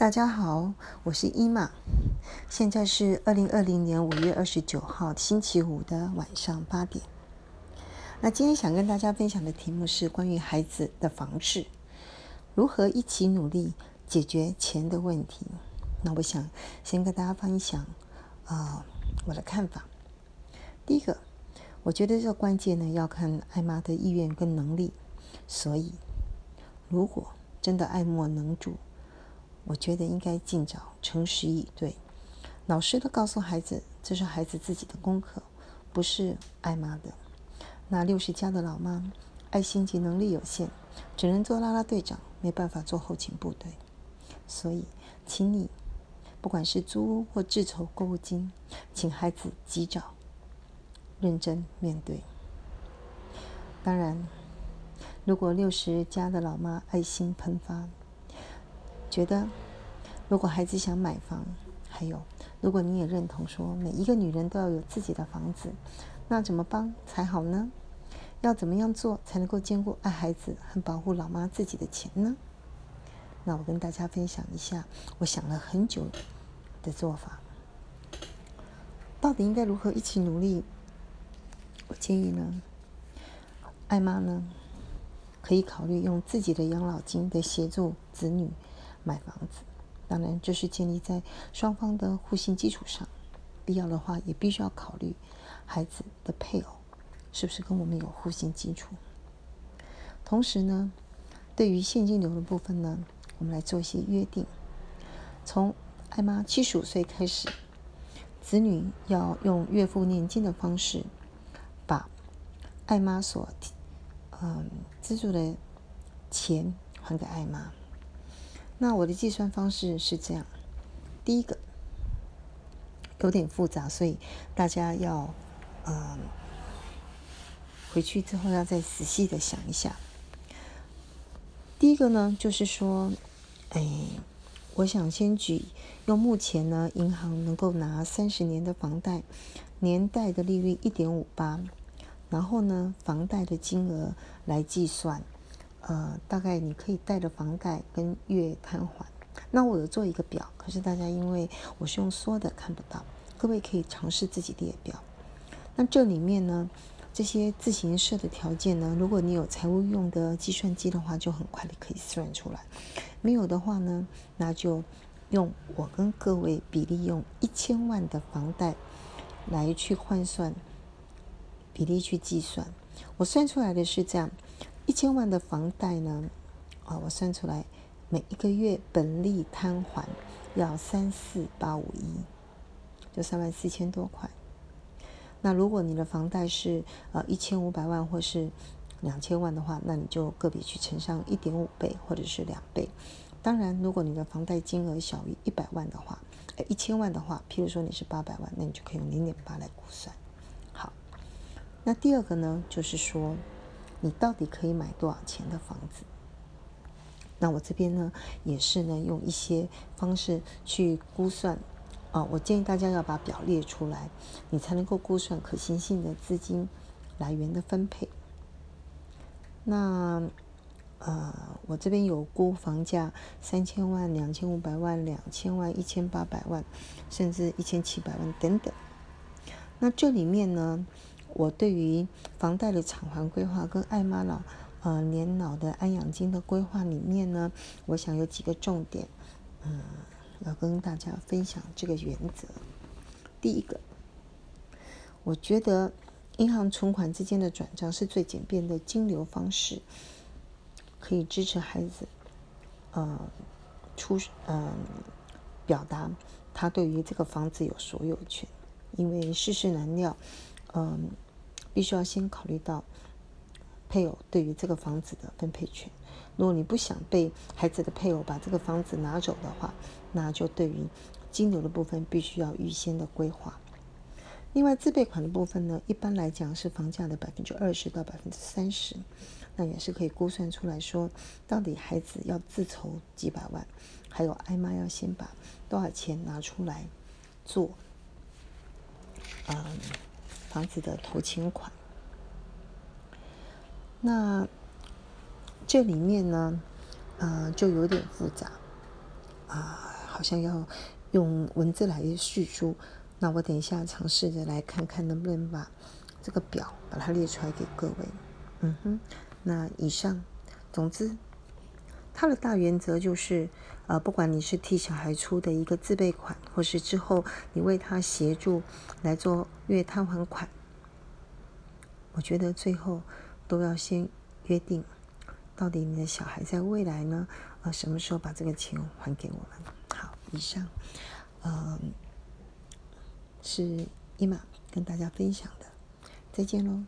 大家好，我是伊玛，现在是二零二零年五月二十九号星期五的晚上八点。那今天想跟大家分享的题目是关于孩子的房事，如何一起努力解决钱的问题。那我想先跟大家分享啊我的看法。第一个，我觉得这个关键呢要看艾妈的意愿跟能力，所以如果真的爱莫能助。我觉得应该尽早诚实以对，老实的告诉孩子，这是孩子自己的功课，不是爱妈的。那六十加的老妈，爱心及能力有限，只能做拉拉队长，没办法做后勤部队。所以，请你，不管是租屋或自筹购物金，请孩子及早认真面对。当然，如果六十加的老妈爱心喷发。觉得，如果孩子想买房，还有，如果你也认同说每一个女人都要有自己的房子，那怎么帮才好呢？要怎么样做才能够兼顾爱孩子和保护老妈自己的钱呢？那我跟大家分享一下，我想了很久的做法，到底应该如何一起努力？我建议呢，艾妈呢，可以考虑用自己的养老金的协助子女。买房子，当然这是建立在双方的互信基础上。必要的话，也必须要考虑孩子的配偶是不是跟我们有互信基础。同时呢，对于现金流的部分呢，我们来做一些约定。从艾妈七十五岁开始，子女要用岳父念经的方式，把艾妈所嗯资助的钱还给艾妈。那我的计算方式是这样：第一个有点复杂，所以大家要嗯回去之后要再仔细的想一下。第一个呢，就是说，哎，我想先举用目前呢银行能够拿三十年的房贷，年贷的利率一点五八，然后呢房贷的金额来计算。呃，大概你可以带着房贷跟月摊还。那我有做一个表，可是大家因为我是用说的看不到，各位可以尝试自己列表。那这里面呢，这些自行设的条件呢，如果你有财务用的计算机的话，就很快的可以算出来。没有的话呢，那就用我跟各位比例用一千万的房贷来去换算比例去计算。我算出来的是这样。一千万的房贷呢，啊，我算出来每一个月本利摊还要三四八五一，就三万四千多块。那如果你的房贷是呃一千五百万或是两千万的话，那你就个别去乘上一点五倍或者是两倍。当然，如果你的房贷金额小于一百万的话，呃一千万的话，譬如说你是八百万，那你就可以用零点八来估算。好，那第二个呢，就是说。你到底可以买多少钱的房子？那我这边呢，也是呢，用一些方式去估算啊。我建议大家要把表列出来，你才能够估算可行性的资金来源的分配。那呃，我这边有估房价三千万、两千五百万、两千万、一千八百万，甚至一千七百万等等。那这里面呢？我对于房贷的偿还规划跟爱妈老呃年老的安养金的规划里面呢，我想有几个重点，嗯，要跟大家分享这个原则。第一个，我觉得银行存款之间的转账是最简便的金流方式，可以支持孩子，呃，出嗯表达他对于这个房子有所有权，因为世事难料。嗯，必须要先考虑到配偶对于这个房子的分配权。如果你不想被孩子的配偶把这个房子拿走的话，那就对于金流的部分必须要预先的规划。另外，自备款的部分呢，一般来讲是房价的百分之二十到百分之三十，那也是可以估算出来说，到底孩子要自筹几百万，还有艾妈要先把多少钱拿出来做，嗯。房子的头期款，那这里面呢，呃，就有点复杂啊。好像要用文字来叙述。那我等一下尝试着来看看能不能把这个表把它列出来给各位。嗯哼，那以上，总之，它的大原则就是，呃，不管你是替小孩出的一个自备款，或是之后你为他协助来做月摊还款，我觉得最后都要先约定，到底你的小孩在未来呢，呃，什么时候把这个钱还给我们？好，以上，嗯，是伊玛跟大家分享的，再见喽。